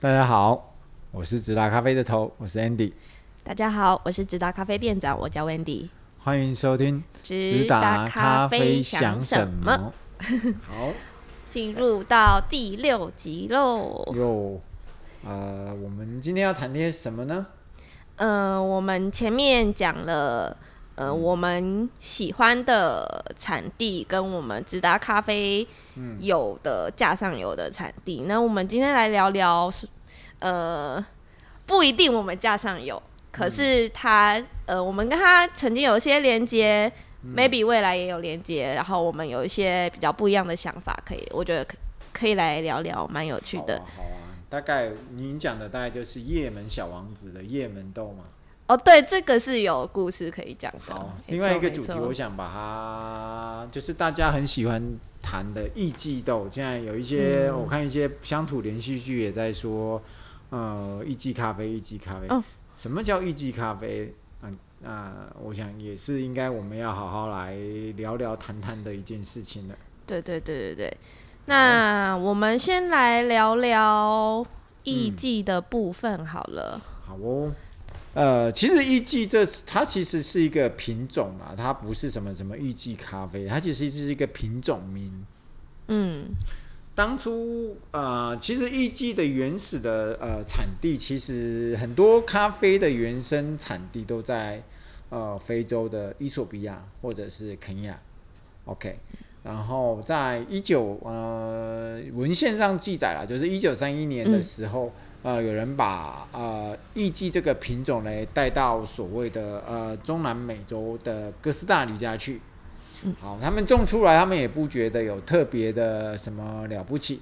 大家好，我是直达咖啡的头，我是 Andy。大家好，我是直达咖啡店长，我叫 Wendy。欢迎收听直达咖啡想什么？好，进入到第六集喽。哟，呃，我们今天要谈些什么呢？呃，我们前面讲了，呃，我们喜欢的产地跟我们直达咖啡有的架上有的产地。那我们今天来聊聊，呃，不一定我们架上有，可是它，呃，我们跟它曾经有一些连接，maybe 未来也有连接，然后我们有一些比较不一样的想法，可以，我觉得可可以来聊聊，蛮有趣的。大概您讲的大概就是叶门小王子的叶门豆嘛？哦，对，这个是有故事可以讲的。好，另外一个主题，我想把它就是大家很喜欢谈的艺伎豆。现在有一些，嗯、我看一些乡土连续剧也在说，呃，艺伎咖啡，艺伎咖啡。哦，什么叫艺伎咖啡？嗯，那我想也是应该我们要好好来聊聊谈谈的一件事情了。对对对对对。那我们先来聊聊艺伎的部分好了。嗯、好哦，呃，其实艺伎这它其实是一个品种啊，它不是什么什么艺伎咖啡，它其实是一个品种名。嗯，当初呃，其实艺伎的原始的呃产地，其实很多咖啡的原生产地都在呃非洲的伊索比亚或者是肯亚。OK。然后在一九呃文献上记载了，就是一九三一年的时候，呃有人把呃艺伎这个品种呢带到所谓的呃中南美洲的哥斯达黎加去。好，他们种出来，他们也不觉得有特别的什么了不起。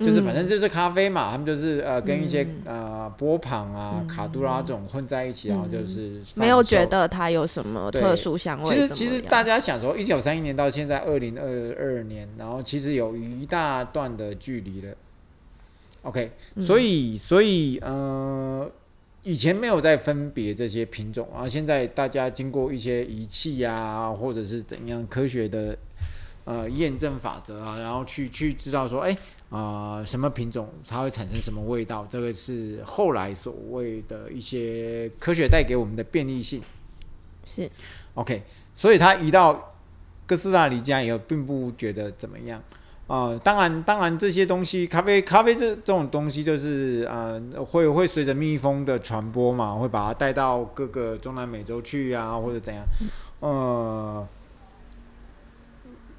就是反正就是咖啡嘛，嗯、他们就是呃跟一些、嗯、呃波旁啊、嗯、卡杜拉这种混在一起，嗯、然后就是没有觉得它有什么特殊香味。其实其实大家想说，一九三一年到现在二零二二年，然后其实有一大段的距离了。OK，、嗯、所以所以呃以前没有在分别这些品种，然后现在大家经过一些仪器啊，或者是怎样科学的呃验证法则啊，然后去去知道说，哎。啊、呃，什么品种它会产生什么味道？这个是后来所谓的一些科学带给我们的便利性。是，OK，所以它移到哥斯达黎加以后，并不觉得怎么样。啊、呃，当然，当然这些东西，咖啡，咖啡这这种东西，就是呃，会会随着蜜蜂的传播嘛，会把它带到各个中南美洲去啊，或者怎样。呃，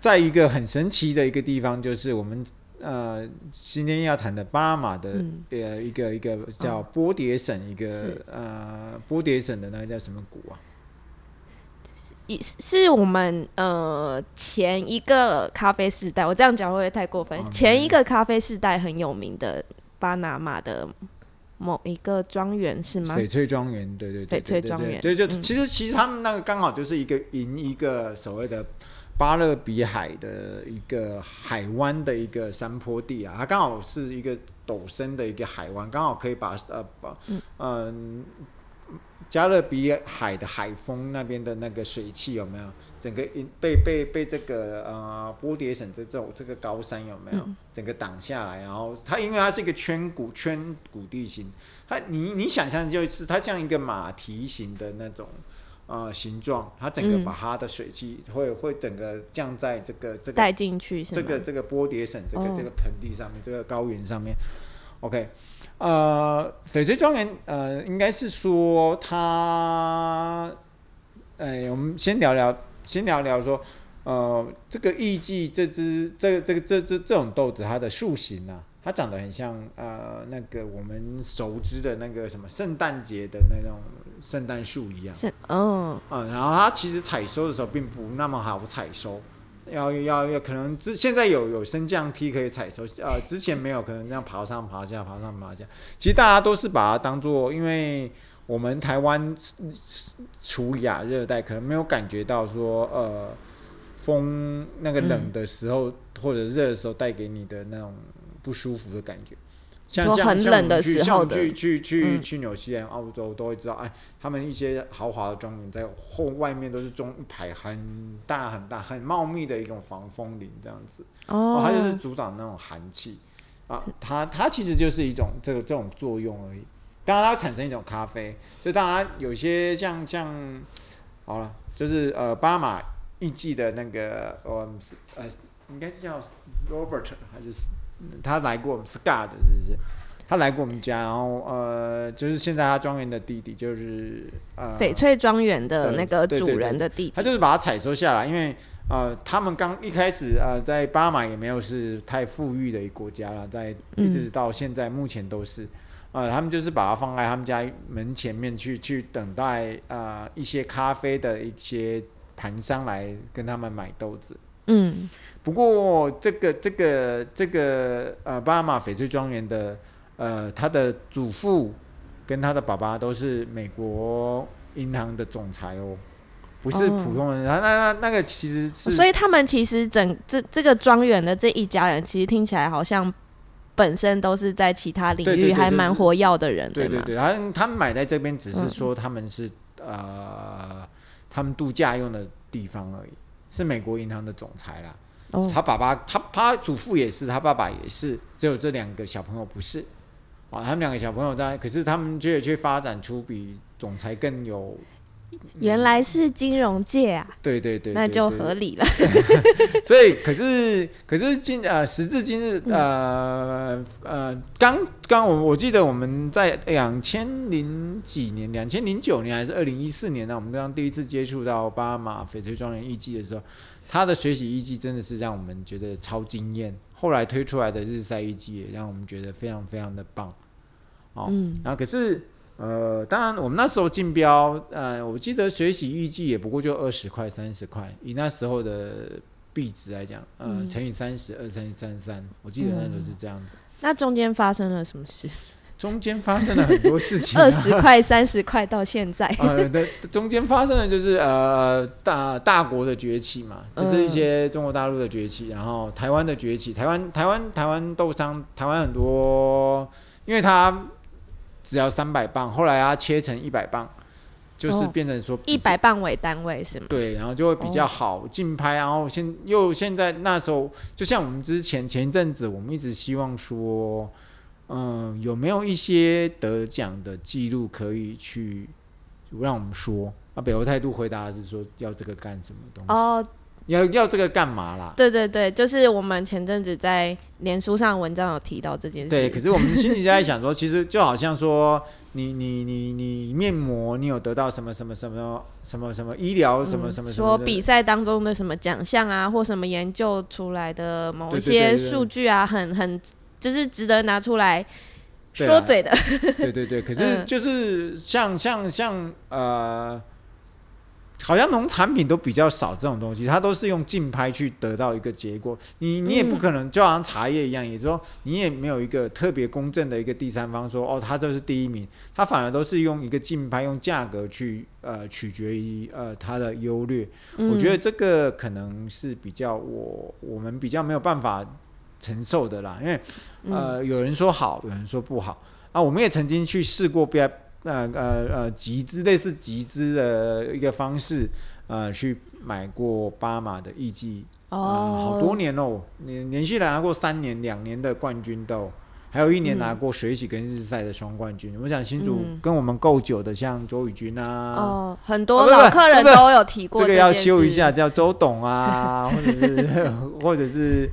在一个很神奇的一个地方，就是我们。呃，今天要谈的巴拿马的呃一个一个叫波迭省，一个、嗯、呃波迭省的那个叫什么谷啊？是是我们呃前一个咖啡世代，我这样讲会不会太过分？哦、前一个咖啡世代很有名的巴拿马的某一个庄园是吗？翡翠庄园，对对对，翡翠庄园，对，就其实其实他们那个刚好就是一个迎一个所谓的。巴勒比海的一个海湾的一个山坡地啊，它刚好是一个陡升的一个海湾，刚好可以把呃把嗯、呃、加勒比海的海风那边的那个水汽有没有整个被被被这个呃波迭省这这种这个高山有没有整个挡下来？然后它因为它是一个圈谷圈谷地形，它你你想象就是它像一个马蹄形的那种。呃，形状，它整个把它的水汽会、嗯、会整个降在这个这个带进去，这个这个波迭省这个、哦、这个盆地上面，这个高原上面。OK，呃，翡翠庄园，呃，应该是说它，哎，我们先聊聊，先聊聊说，呃，这个艺伎这只这个这个这这这种豆子，它的树形啊。它长得很像呃那个我们熟知的那个什么圣诞节的那种圣诞树一样。是哦。嗯，然后它其实采收的时候并不那么好采收，要要要可能之现在有有升降梯可以踩，手，呃之前没有，可能这样爬上爬下爬上爬下。其实大家都是把它当做，因为我们台湾处亚热带，可能没有感觉到说呃风那个冷的时候、或者热的时候带给你的那种。不舒服的感觉，像像很冷的时候去去去去纽西兰、澳洲都会知道，哎，他们一些豪华的庄园在后外面都是种一排很大很大很茂密的一种防风林这样子，哦，它就是阻挡那种寒气。啊，它它其实就是一种这个这种作用而已。当然它产生一种咖啡，就当然有些像像好了，就是呃巴马艺妓的那个呃呃应该是叫 Robert 还是他来过我们 Scott 是不是？他来过我们家，然后呃就是现在他庄园的弟弟就是呃翡翠庄园的那个主人的弟弟，他就是把它采收下来，因为呃他们刚一开始呃在巴马也没有是太富裕的一个国家了，在一直到现在目前都是。嗯呃，他们就是把它放在他们家门前面去，去等待呃一些咖啡的一些盘商来跟他们买豆子。嗯，不过这个这个这个呃巴拿马翡翠庄园的呃他的祖父跟他的爸爸都是美国银行的总裁哦，不是普通人。他、哦、那那那个其实是，所以他们其实整这这个庄园的这一家人，其实听起来好像。本身都是在其他领域还蛮活跃的人，对对对，好像他们买在这边只是说他们是、嗯、呃，他们度假用的地方而已，是美国银行的总裁啦。哦、他爸爸他他祖父也是，他爸爸也是，只有这两个小朋友不是啊。他们两个小朋友在，可是他们却却发展出比总裁更有。原来是金融界啊！对对对，那就合理了。所以，可是，可是今呃，时至今日，呃呃，刚刚我我记得我们在两千零几年，两千零九年还是二零一四年呢？我们刚刚第一次接触到巴马翡翠庄园艺妓的时候，他的学习艺妓真的是让我们觉得超惊艳。后来推出来的日晒艺妓也让我们觉得非常非常的棒。哦，嗯，然后可是。呃，当然，我们那时候竞标，呃，我记得水洗预计也不过就二十块、三十块，以那时候的币值来讲，呃，嗯、乘以三十二乘以三十三，我记得那时候是这样子。嗯、那中间发生了什么事？中间发生了很多事情、啊。二十 块、三十块到现在。呃，对，中间发生的就是呃大大国的崛起嘛，就是一些中国大陆的崛起，然后台湾的崛起，台湾台湾台湾豆商，台湾很多，因为它。只要三百磅，后来它切成一百磅，就是变成说一百磅为单位是吗？对，然后就会比较好竞拍，然后现又现在那时候，就像我们之前前一阵子，我们一直希望说，嗯，有没有一些得奖的记录可以去让我们说？啊，北欧态度回答是说要这个干什么东西？哦。要要这个干嘛啦？对对对，就是我们前阵子在脸书上文章有提到这件事。对，可是我们心里在想说，其实就好像说，你你你你面膜，你有得到什么什么什么什么什么医疗什么什么什么？说比赛当中的什么奖项啊，或什么研究出来的某一些数据啊，很很就是值得拿出来说嘴的。对对对，可是就是像像像呃。好像农产品都比较少这种东西，它都是用竞拍去得到一个结果。你你也不可能就好像茶叶一样，也说你也没有一个特别公正的一个第三方说哦，他这是第一名，他反而都是用一个竞拍，用价格去呃取决于呃它的优劣。我觉得这个可能是比较我我们比较没有办法承受的啦，因为呃有人说好，有人说不好啊。我们也曾经去试过别。那呃呃集资类似集资的一个方式，呃去买过巴马的艺妓，哦、呃，好多年哦，连连续拿过三年两年的冠军都，还有一年拿过水洗跟日赛的双冠军。嗯、我想新竹跟我们够久的，像周宇君啊，哦，很多老客人都有提过这，这个要修一下，叫周董啊，或者是 或者是。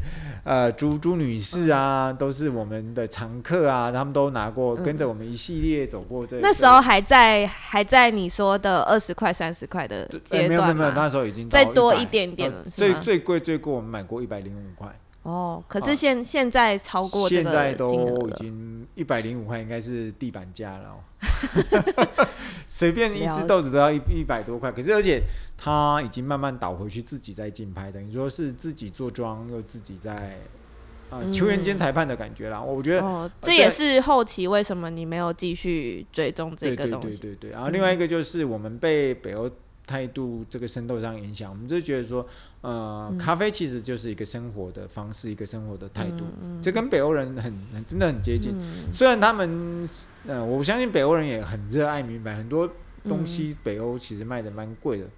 呃，朱朱女士啊，都是我们的常客啊，他们都拿过，跟着我们一系列走过这。那时候还在还在你说的二十块、三十块的阶段吗？没有没有那时候已经再多一点点了。最最贵最贵，我们买过一百零五块。哦，可是现现在超过，现在都已经一百零五块，应该是地板价了哦。随便一只豆子都要一一百多块，可是而且他已经慢慢倒回去自己在竞拍，等于说是自己做庄又自己在啊球员兼裁判的感觉啦。我觉得、哦、这也是后期为什么你没有继续追踪这个东西。对对对对对。然后另外一个就是我们被北欧。态度这个深度上影响，我们就觉得说，呃，嗯、咖啡其实就是一个生活的方式，一个生活的态度，嗯嗯、这跟北欧人很很真的很接近。嗯、虽然他们，呃，我相信北欧人也很热爱明白很多东西，北欧其实卖的蛮贵的，啊、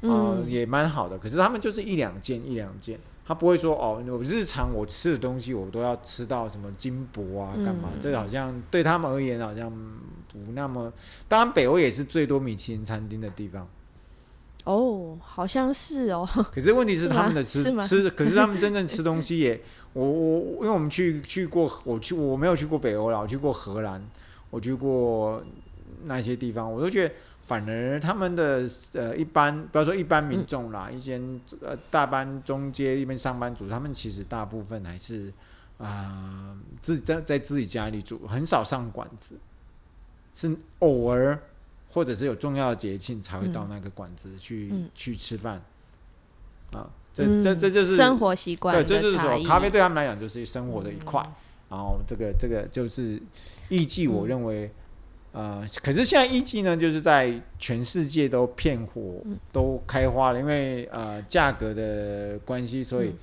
嗯呃，也蛮好的。可是他们就是一两件一两件，他不会说哦，我日常我吃的东西我都要吃到什么金箔啊，干嘛？嗯、这个好像对他们而言好像不那么。当然，北欧也是最多米其林餐厅的地方。哦，好像是哦。可是问题是他们的吃吃，可是他们真正吃 东西也，我我因为我们去去过，我去我没有去过北欧啦，我去过荷兰，我去过那些地方，我都觉得反而他们的呃一般，不要说一般民众啦，嗯、一些呃大班中阶一边上班族，他们其实大部分还是啊、呃、自己在在自己家里煮，很少上馆子，是偶尔。或者是有重要的节庆才会到那个馆子去、嗯、去吃饭，啊，这这这就是生活习惯。对，这就是说咖啡对他们来讲就是生活的一块。嗯、然后这个这个就是艺伎，我认为，嗯、呃，可是现在艺伎呢，就是在全世界都片火都开花了，因为呃价格的关系，所以、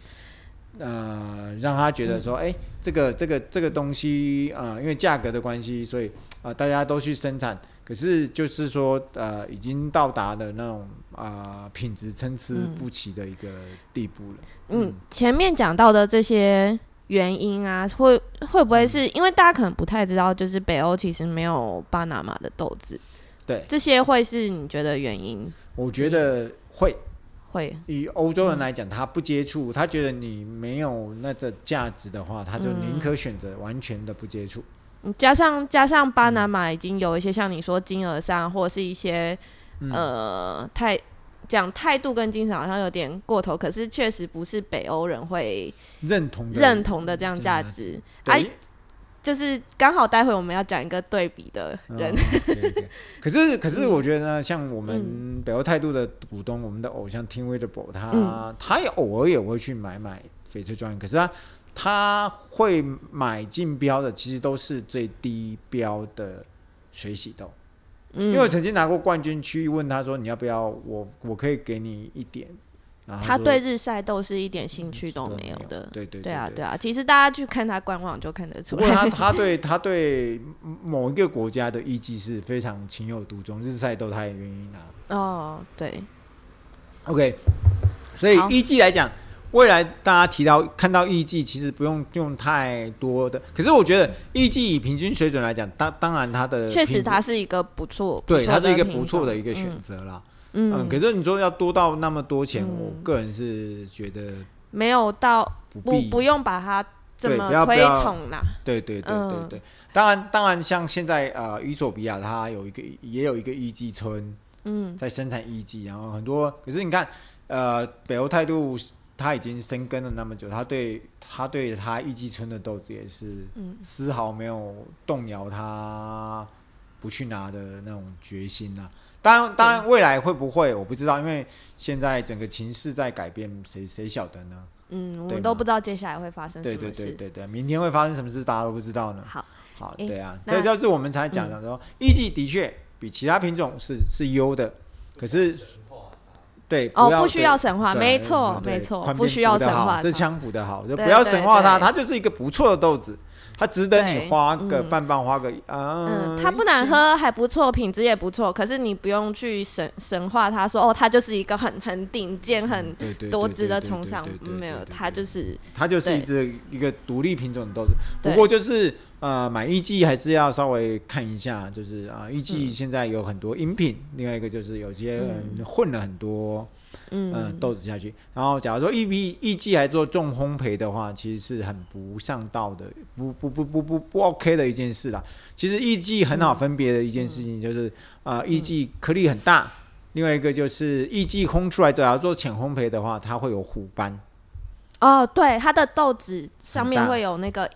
嗯、呃让他觉得说，哎、欸，这个这个这个东西啊、呃，因为价格的关系，所以啊、呃、大家都去生产。可是就是说，呃，已经到达了那种啊、呃、品质参差不齐的一个地步了。嗯，嗯前面讲到的这些原因啊，会会不会是因为大家可能不太知道，就是北欧其实没有巴拿马的豆子？对，这些会是你觉得原因？我觉得会会。以欧洲人来讲，他不接触，他觉得你没有那个价值的话，他就宁可选择完全的不接触。加上加上巴拿马已经有一些像你说金额上或者是一些、嗯、呃态讲态度跟精神好像有点过头，可是确实不是北欧人会认同认同的这样价值。哎，就是刚好待会我们要讲一个对比的人。可是可是我觉得呢，嗯、像我们北欧态度的股东，嗯、我们的偶像 Tim Wedderburn 他、嗯、他也偶尔也会去买买翡翠庄园，可是他。他会买竞标的，其实都是最低标的水洗豆，嗯、因为我曾经拿过冠军去问他说：“你要不要我？我可以给你一点。”他对日晒豆是一点兴趣都没有的。嗯、对，对，对对对啊对啊！其实大家去看他官网就看得出来。不过他 他对他对某一个国家的艺伎是非常情有独钟，日晒豆他也愿意拿。哦，对。OK，所以艺伎来讲。未来大家提到看到艺伎，其实不用用太多的。可是我觉得艺伎以平均水准来讲，当当然它的确实它是一个不错，对，它是一个不错的一个选择啦。嗯，嗯，可是你说要多到那么多钱，嗯、我个人是觉得没有到不不，用把它这么推崇啦。对对对对对，当然当然像现在呃，伊索比亚它有一个也有一个艺伎村，嗯，在生产艺伎，然后很多。可是你看呃，北欧态度。他已经生根了那么久，他对他对他一季春的豆子也是丝毫没有动摇他不去拿的那种决心呐、啊。当然，当然未来会不会我不知道，因为现在整个情势在改变，谁谁晓得呢？嗯，我们都不知道接下来会发生什么事。对对对对对，明天会发生什么事，大家都不知道呢。好，好，对啊，这就是我们才讲的说，一季的确比其他品种是是优的，可是。对，哦，不需要神话，没错，没错，不需要神话，这枪补的好，就不要神话它，它就是一个不错的豆子，它值得你花个半半花个啊。嗯，它不难喝，还不错，品质也不错，可是你不用去神神话它，说哦，它就是一个很很顶尖、很多汁的崇尚，没有，它就是它就是一只一个独立品种的豆子，不过就是。呃，买艺伎还是要稍微看一下，就是啊，艺伎现在有很多饮品，嗯、另外一个就是有些人混了很多嗯、呃、豆子下去，然后假如说艺艺艺伎还做重烘焙的话，其实是很不上道的，不不不不不不 OK 的一件事啦。其实艺伎很好分别的一件事情就是啊，艺伎颗粒很大，另外一个就是艺伎烘出来，假如做浅烘焙的话，它会有虎斑。哦，对，它的豆子上面会有那个。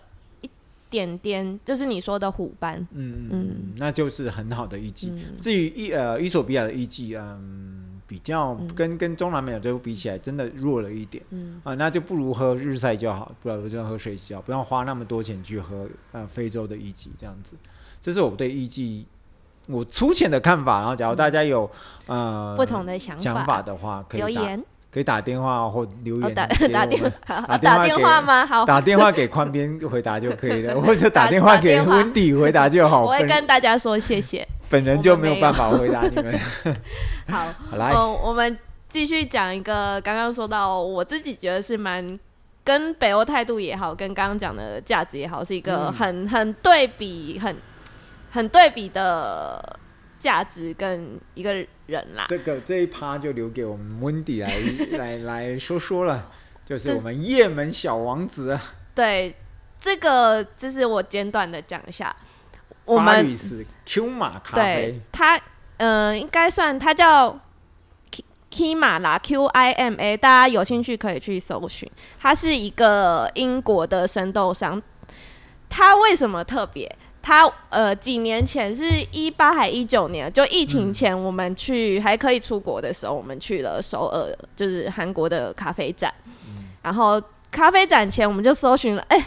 点点就是你说的虎斑，嗯嗯，那就是很好的艺伎。嗯、至于伊呃伊索比亚的艺伎，嗯，比较跟跟中南美洲比起来，真的弱了一点，嗯啊，那就不如喝日晒就好，不如就喝水洗，不要花那么多钱去喝呃非洲的艺伎这样子。这是我对艺伎我粗浅的看法。然后，假如大家有、嗯、呃不同的想法想法的话，可以留言。可以打电话或留言，打打电话，打电话吗？好，打电话给宽边回答就可以了，或者打电话给温迪回答就好。我会跟大家说谢谢。本人就没有办法回答你们。好，好来，我们继续讲一个，刚刚说到我自己觉得是蛮跟北欧态度也好，跟刚刚讲的价值也好，是一个很、嗯、很对比、很很对比的价值跟一个人啦。这个这一趴就留给我们 Wendy 来来来说说了，就是我们叶门小王子。对，这个就是我简短的讲一下。我们 Q 马咖啡，对它，嗯、呃，应该算它叫 Kima 啦，Q I M A，大家有兴趣可以去搜寻。它是一个英国的生豆商。它为什么特别？它呃，几年前是一八还一九年，就疫情前，我们去、嗯、还可以出国的时候，我们去了首尔，就是韩国的咖啡展。嗯、然后咖啡展前，我们就搜寻了，哎、欸。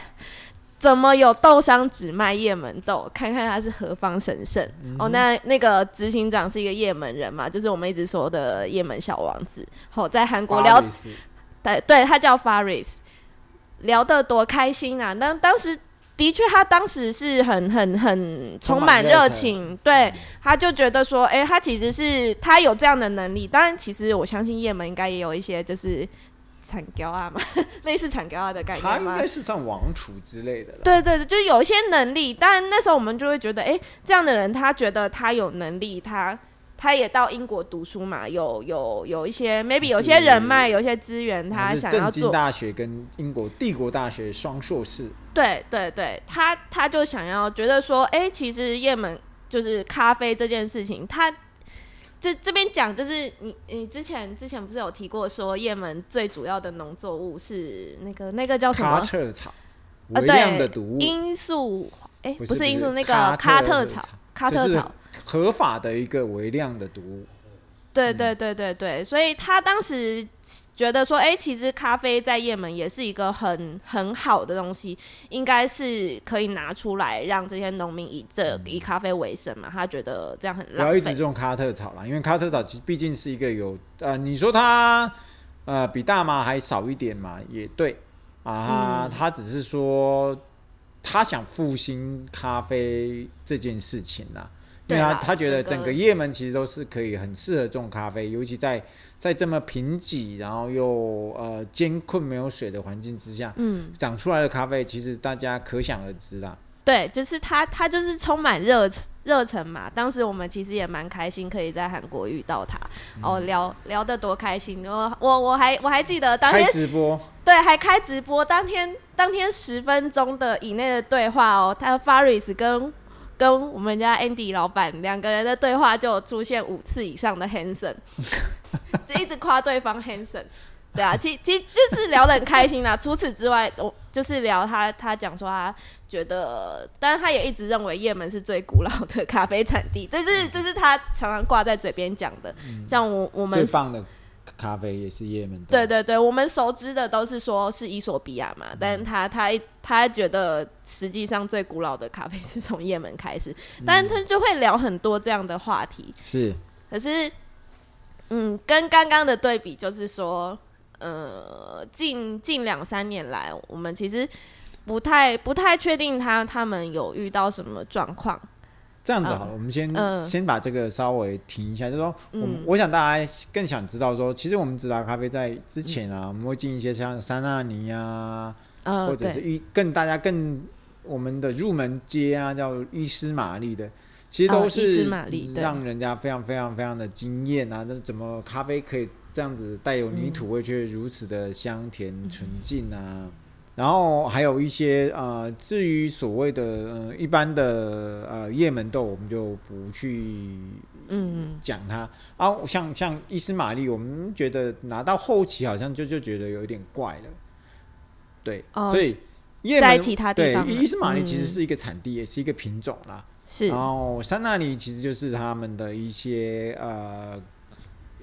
怎么有豆商只卖叶门豆？看看他是何方神圣、嗯、哦。那那个执行长是一个叶门人嘛，就是我们一直说的叶门小王子。好、哦，在韩国聊，对对，他叫 Faris，聊得多开心啊！当当时的确，他当时是很很很充满热情，对，他就觉得说，哎、欸，他其实是他有这样的能力。当然，其实我相信叶门应该也有一些就是。产教啊嘛，类似产教啊的概念，他应该是算王储之类的。对对对，就是有一些能力，但那时候我们就会觉得，哎、欸，这样的人，他觉得他有能力，他他也到英国读书嘛，有有有一些 maybe 有些人脉，有一些资源，他想要做。大学跟英国帝国大学双硕士。对对对，他他就想要觉得说，哎、欸，其实叶门就是咖啡这件事情，他。这这边讲就是你你之前之前不是有提过说叶门最主要的农作物是那个那个叫什么？喀特草，微量的毒物。罂粟哎，不是罂粟，那个喀特草，喀特草合法的一个微量的毒物。对对对对对，所以他当时觉得说，哎、欸，其实咖啡在也门也是一个很很好的东西，应该是可以拿出来让这些农民以这以咖啡为生嘛。他觉得这样很浪费。不要一直种卡特草啦，因为卡特草其实毕竟是一个有呃，你说它呃比大麻还少一点嘛，也对啊。他只是说他想复兴咖啡这件事情啦。因为他他觉得整个叶门其实都是可以很适合种咖啡，尤其在在这么贫瘠，然后又呃艰困没有水的环境之下，嗯，长出来的咖啡其实大家可想而知啦。对，就是他他就是充满热热忱嘛。当时我们其实也蛮开心，可以在韩国遇到他，嗯、哦，聊聊得多开心。我我我还我还记得当天开直播，对，还开直播。当天当天十分钟的以内的对话哦，他 Faris 跟。跟我们家 Andy 老板两个人的对话就出现五次以上的 Hanson，就一直夸对方 Hanson，对啊，其其实就是聊得很开心啦。除此之外，我就是聊他，他讲说他觉得，但是他也一直认为叶门是最古老的咖啡产地，这是这是他常常挂在嘴边讲的。像我我们最棒的。咖啡也是也门。对对对，我们熟知的都是说是伊索比亚嘛，嗯、但是他他他觉得实际上最古老的咖啡是从也门开始，嗯、但他就会聊很多这样的话题。是，可是，嗯，跟刚刚的对比就是说，呃，近近两三年来，我们其实不太不太确定他他们有遇到什么状况。这样子好了，嗯、我们先、嗯、先把这个稍微停一下，就是说，我、嗯、我想大家更想知道说，其实我们直达咖啡在之前啊，嗯、我们会进一些像三纳尼啊，嗯、或者是伊更大家更我们的入门街啊，叫伊斯玛丽的，其实都是让人家非常非常非常的惊艳啊！那怎么咖啡可以这样子带有泥土味，却如此的香甜纯净啊？嗯然后还有一些呃，至于所谓的呃一般的呃叶门豆，我们就不去嗯讲它。啊，像像伊斯玛丽，我们觉得拿到后期好像就就觉得有点怪了。对，哦、所以叶门在其他地方，对伊斯玛丽其实是一个产地，嗯、也是一个品种啦。是。然后山那里其实就是他们的一些呃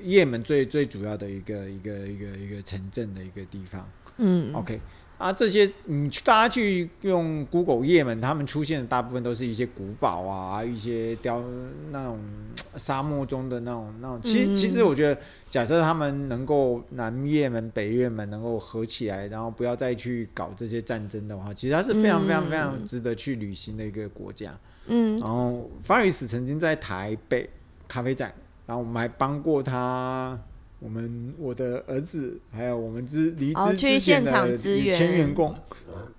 叶门最最主要的一个一个一个一个城镇的一个地方。嗯，OK。啊，这些你大家去用 Google 页门，他们出现的大部分都是一些古堡啊，一些雕那种沙漠中的那种那种。其实，其实我觉得，假设他们能够南越门、北越门能够合起来，然后不要再去搞这些战争的话，其实它是非常非常非常值得去旅行的一个国家。嗯，然后 Faris 曾经在台北咖啡展，然后我们还帮过他我们我的儿子还有我们之离职去现场支援。前员工，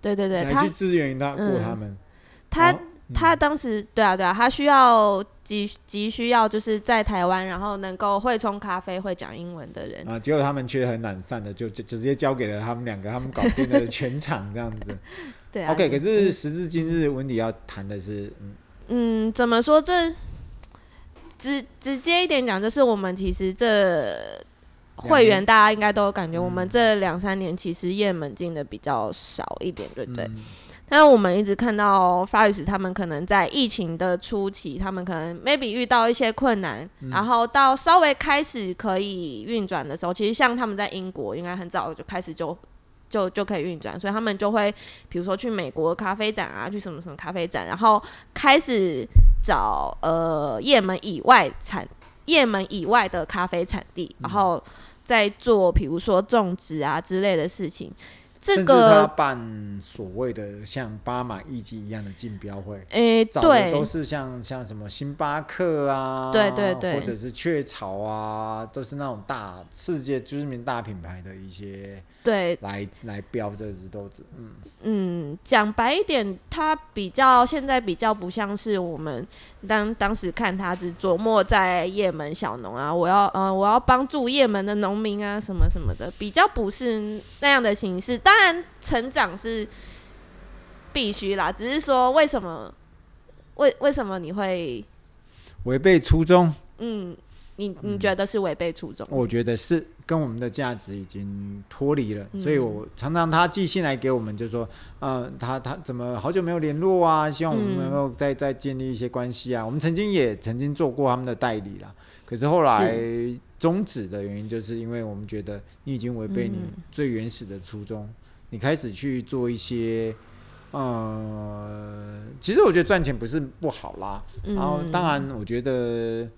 对对对，他去支援他过他们，他他当时对啊对啊，他需要急急需要就是在台湾，然后能够会冲咖啡、会讲英文的人。啊，结果他们却很懒散的就直接交给了他们两个，他们搞定了全场这样子。对啊，OK，可是时至今日，文迪要谈的是，嗯。嗯，怎么说这直直接一点讲，就是我们其实这。会员大家应该都有感觉，我们这两三年其实叶门进的比较少一点，对不对？嗯、但是我们一直看到 Faris 他们可能在疫情的初期，他们可能 maybe 遇到一些困难，嗯、然后到稍微开始可以运转的时候，其实像他们在英国应该很早就开始就就就可以运转，所以他们就会比如说去美国咖啡展啊，去什么什么咖啡展，然后开始找呃叶门以外产叶门以外的咖啡产地，然后。在做，比如说种植啊之类的事情，这个他办所谓的像巴马艺伎一样的竞标会，诶，对，都是像像什么星巴克啊，对对对，或者是雀巢啊，都是那种大世界知名大品牌的一些。对，来来标这只豆子，嗯嗯，讲白一点，它比较现在比较不像是我们当当时看它只琢磨在叶门小农啊，我要呃我要帮助叶门的农民啊什么什么的，比较不是那样的形式。当然成长是必须啦，只是说为什么为为什么你会违背初衷？嗯。你你觉得是违背初衷？我觉得是跟我们的价值已经脱离了，嗯、所以我常常他寄信来给我们，就说，呃，他他怎么好久没有联络啊？希望我们能够再再建立一些关系啊。嗯、我们曾经也曾经做过他们的代理啦，可是后来终止的原因，就是因为我们觉得你已经违背你最原始的初衷，嗯、你开始去做一些，呃，其实我觉得赚钱不是不好啦，嗯、然后当然我觉得。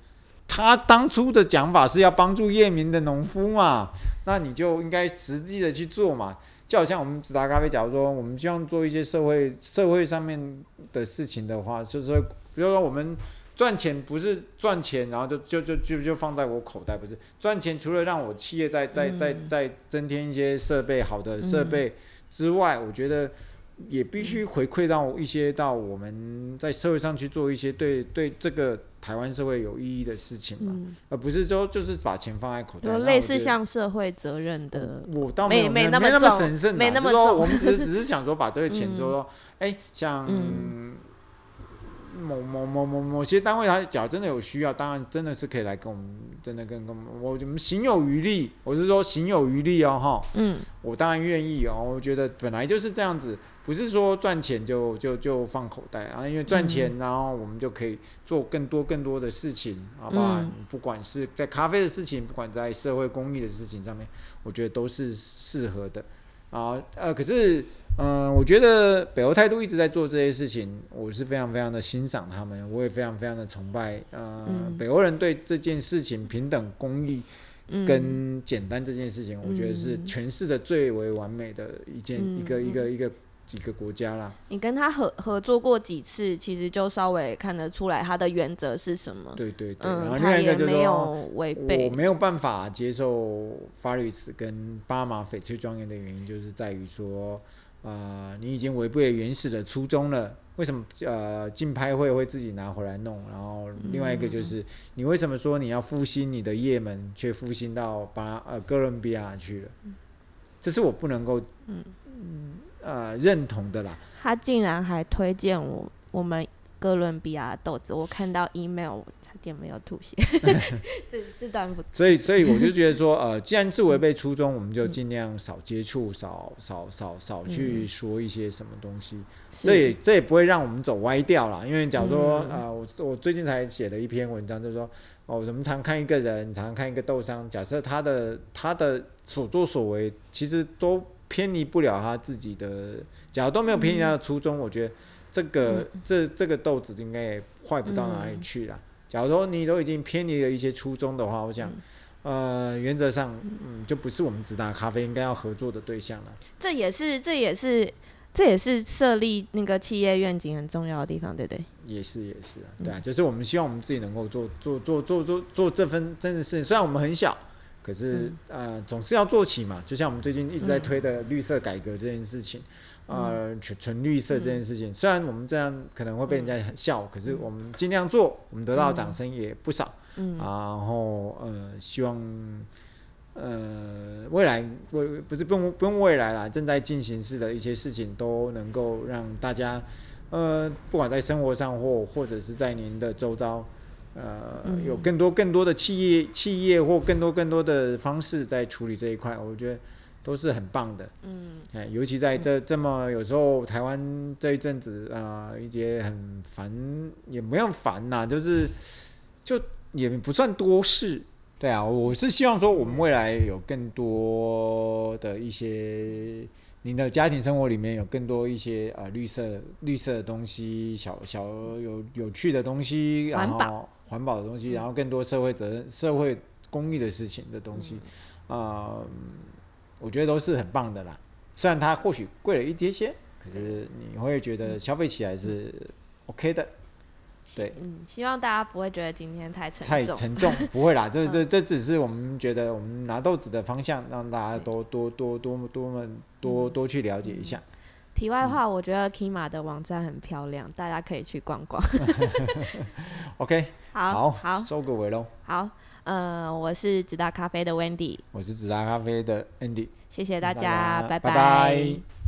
他当初的讲法是要帮助夜明的农夫嘛，那你就应该实际的去做嘛。就好像我们直达咖啡，假如说我们希望做一些社会社会上面的事情的话，就是说，比如说我们赚钱不是赚钱，然后就就就就就放在我口袋，不是赚钱，除了让我企业再再再再增添一些设备好的设备之外，我觉得也必须回馈到一些到我们在社会上去做一些对对这个。台湾社会有意义的事情嘛，嗯、而不是说就是把钱放在口袋。有类似像社会责任的，我倒没没那么神圣，没那么重。我们只是 只是想说把这个钱，就说，哎、嗯欸，像。嗯某某某某某些单位，他假如真的有需要，当然真的是可以来跟我们，真的跟跟我们行有余力。我是说行有余力哦，哈，嗯，我当然愿意哦。我觉得本来就是这样子，不是说赚钱就就就放口袋啊，因为赚钱，然后我们就可以做更多更多的事情，好不好？嗯、不管是在咖啡的事情，不管在社会公益的事情上面，我觉得都是适合的啊。呃，可是。嗯，我觉得北欧态度一直在做这些事情，我是非常非常的欣赏他们，我也非常非常的崇拜。呃、嗯，北欧人对这件事情平等、公益跟简单这件事情，嗯、我觉得是诠释的最为完美的一件、嗯、一个一个一个几个国家啦。你跟他合合作过几次，其实就稍微看得出来他的原则是什么。对对对，嗯、然后另外一个就是说，违背我没有办法接受 Faris 跟巴马翡翠庄园的原因，就是在于说。啊、呃，你已经违背原始的初衷了。为什么呃竞拍会会自己拿回来弄？然后另外一个就是，嗯、你为什么说你要复兴你的叶门，却复兴到巴呃哥伦比亚去了？这是我不能够嗯嗯呃认同的啦。他竟然还推荐我我们。哥伦比亚豆子，我看到 email，我差点没有吐血。这这段不。所以，所以我就觉得说，呃，既然是违背初衷，我们就尽量少接触，少少少少去说一些什么东西。嗯、这也这也不会让我们走歪掉了。因为假如说，嗯、呃，我我最近才写了一篇文章，就是说，哦，我们常看一个人，常看一个豆商，假设他的他的所作所为，其实都偏离不了他自己的，假如都没有偏离他的初衷，嗯、我觉得。这个、嗯、这这个豆子应该也坏不到哪里去了。嗯、假如说你都已经偏离了一些初衷的话，我想，嗯、呃，原则上，嗯，就不是我们直达咖啡应该要合作的对象了。这也是，这也是，这也是设立那个企业愿景很重要的地方，对不对？也是，也是，对啊，就是我们希望我们自己能够做做做做做做这份真的是，虽然我们很小，可是、嗯、呃，总是要做起嘛。就像我们最近一直在推的绿色改革这件事情，嗯、呃，纯纯绿色这件事情，嗯、虽然我们这样可能会被人家很笑，嗯、可是我们尽量做，我们得到掌声也不少。嗯，然后呃，希望呃未来未不是不用不用未来啦，正在进行式的一些事情都能够让大家呃，不管在生活上或或者是在您的周遭。呃，有更多更多的企业企业或更多更多的方式在处理这一块，我觉得都是很棒的。嗯，哎，尤其在这这么有时候台湾这一阵子啊，一些很烦，也没有烦呐，就是就也不算多事。对啊，我是希望说我们未来有更多的一些，您的家庭生活里面有更多一些呃绿色绿色的东西，小小有有趣的东西，然后。环保的东西，然后更多社会责任、社会公益的事情的东西，啊、呃，我觉得都是很棒的啦。虽然它或许贵了一些些，可是你会觉得消费起来是 OK 的。对，嗯，希望大家不会觉得今天太沉重，太沉重，不会啦，这这这只是我们觉得我们拿豆子的方向，让大家多多多多多么多多去了解一下。题外话，我觉得 Kima 的网站很漂亮，大家可以去逛逛。OK，好，好，收个尾喽。好，呃，我是直达咖啡的 Wendy，我是直达咖啡的 Andy，谢谢大家，拜。拜。